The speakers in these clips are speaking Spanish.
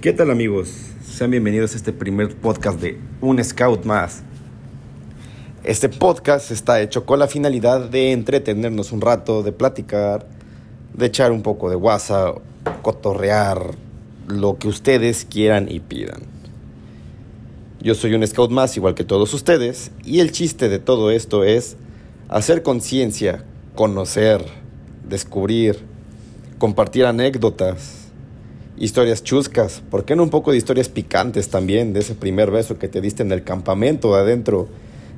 ¿Qué tal amigos? Sean bienvenidos a este primer podcast de Un Scout más. Este podcast está hecho con la finalidad de entretenernos un rato, de platicar, de echar un poco de WhatsApp, cotorrear, lo que ustedes quieran y pidan. Yo soy un Scout más igual que todos ustedes y el chiste de todo esto es hacer conciencia, conocer, descubrir, compartir anécdotas historias chuscas, ¿por qué no un poco de historias picantes también de ese primer beso que te diste en el campamento adentro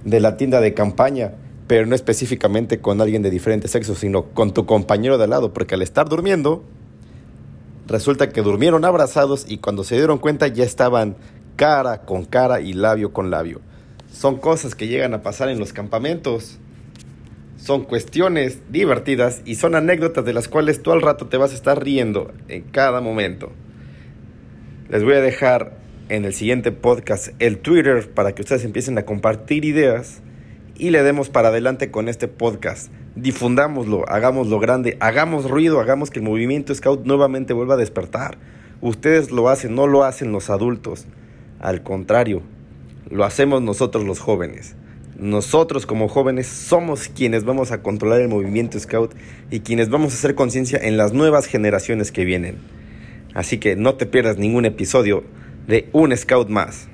de la tienda de campaña, pero no específicamente con alguien de diferente sexo, sino con tu compañero de al lado, porque al estar durmiendo, resulta que durmieron abrazados y cuando se dieron cuenta ya estaban cara con cara y labio con labio. Son cosas que llegan a pasar en los campamentos son cuestiones divertidas y son anécdotas de las cuales tú al rato te vas a estar riendo en cada momento. Les voy a dejar en el siguiente podcast el Twitter para que ustedes empiecen a compartir ideas y le demos para adelante con este podcast. Difundámoslo, hagámoslo grande, hagamos ruido, hagamos que el movimiento Scout nuevamente vuelva a despertar. Ustedes lo hacen, no lo hacen los adultos. Al contrario, lo hacemos nosotros los jóvenes. Nosotros como jóvenes somos quienes vamos a controlar el movimiento Scout y quienes vamos a hacer conciencia en las nuevas generaciones que vienen. Así que no te pierdas ningún episodio de Un Scout más.